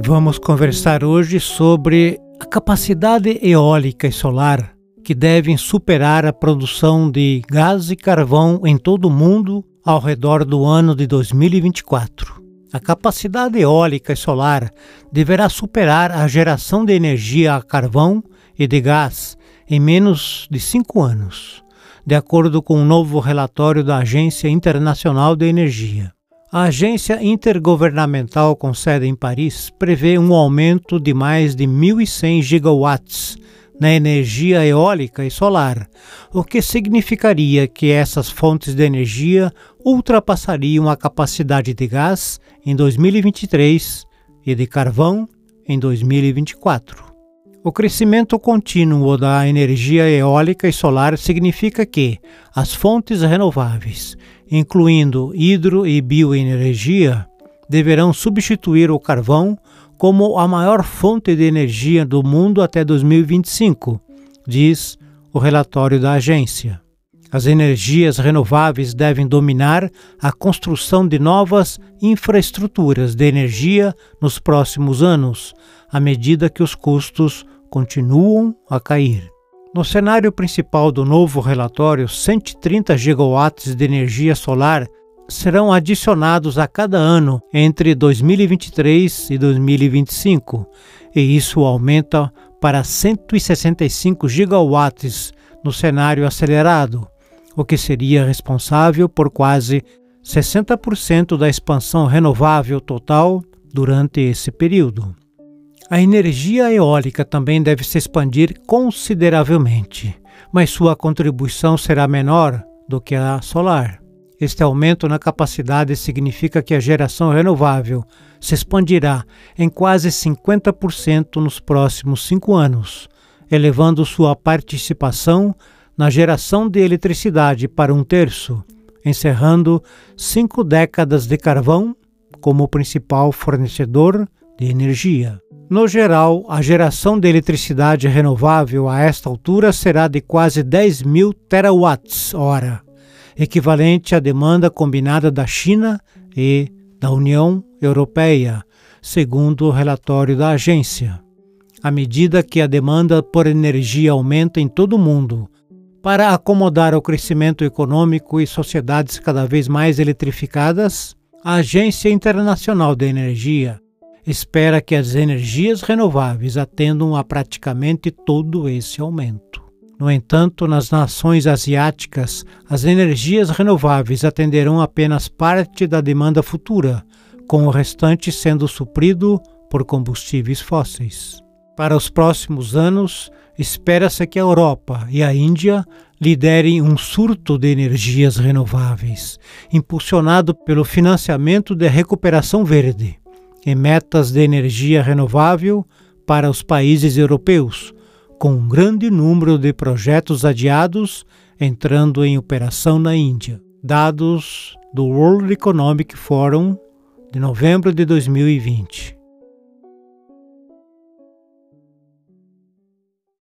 Vamos conversar hoje sobre a capacidade eólica e solar que devem superar a produção de gás e carvão em todo o mundo ao redor do ano de 2024. A capacidade eólica e solar deverá superar a geração de energia a carvão e de gás em menos de cinco anos, de acordo com um novo relatório da Agência Internacional de Energia. A agência intergovernamental com sede em Paris prevê um aumento de mais de 1.100 gigawatts na energia eólica e solar, o que significaria que essas fontes de energia ultrapassariam a capacidade de gás em 2023 e de carvão em 2024. O crescimento contínuo da energia eólica e solar significa que as fontes renováveis, incluindo hidro e bioenergia, deverão substituir o carvão como a maior fonte de energia do mundo até 2025, diz o relatório da agência. As energias renováveis devem dominar a construção de novas infraestruturas de energia nos próximos anos, à medida que os custos continuam a cair. No cenário principal do novo relatório, 130 gigawatts de energia solar serão adicionados a cada ano entre 2023 e 2025, e isso aumenta para 165 gigawatts no cenário acelerado, o que seria responsável por quase 60% da expansão renovável total durante esse período. A energia eólica também deve se expandir consideravelmente, mas sua contribuição será menor do que a solar. Este aumento na capacidade significa que a geração renovável se expandirá em quase 50% nos próximos cinco anos, elevando sua participação na geração de eletricidade para um terço, encerrando cinco décadas de carvão como principal fornecedor de energia. No geral, a geração de eletricidade renovável a esta altura será de quase 10 mil terawatts-hora, equivalente à demanda combinada da China e da União Europeia, segundo o relatório da agência. À medida que a demanda por energia aumenta em todo o mundo, para acomodar o crescimento econômico e sociedades cada vez mais eletrificadas, a Agência Internacional de Energia espera que as energias renováveis atendam a praticamente todo esse aumento. No entanto, nas nações asiáticas, as energias renováveis atenderão apenas parte da demanda futura, com o restante sendo suprido por combustíveis fósseis. Para os próximos anos, espera-se que a Europa e a Índia liderem um surto de energias renováveis, impulsionado pelo financiamento da recuperação verde e metas de energia renovável para os países europeus, com um grande número de projetos adiados entrando em operação na Índia. Dados do World Economic Forum de novembro de 2020.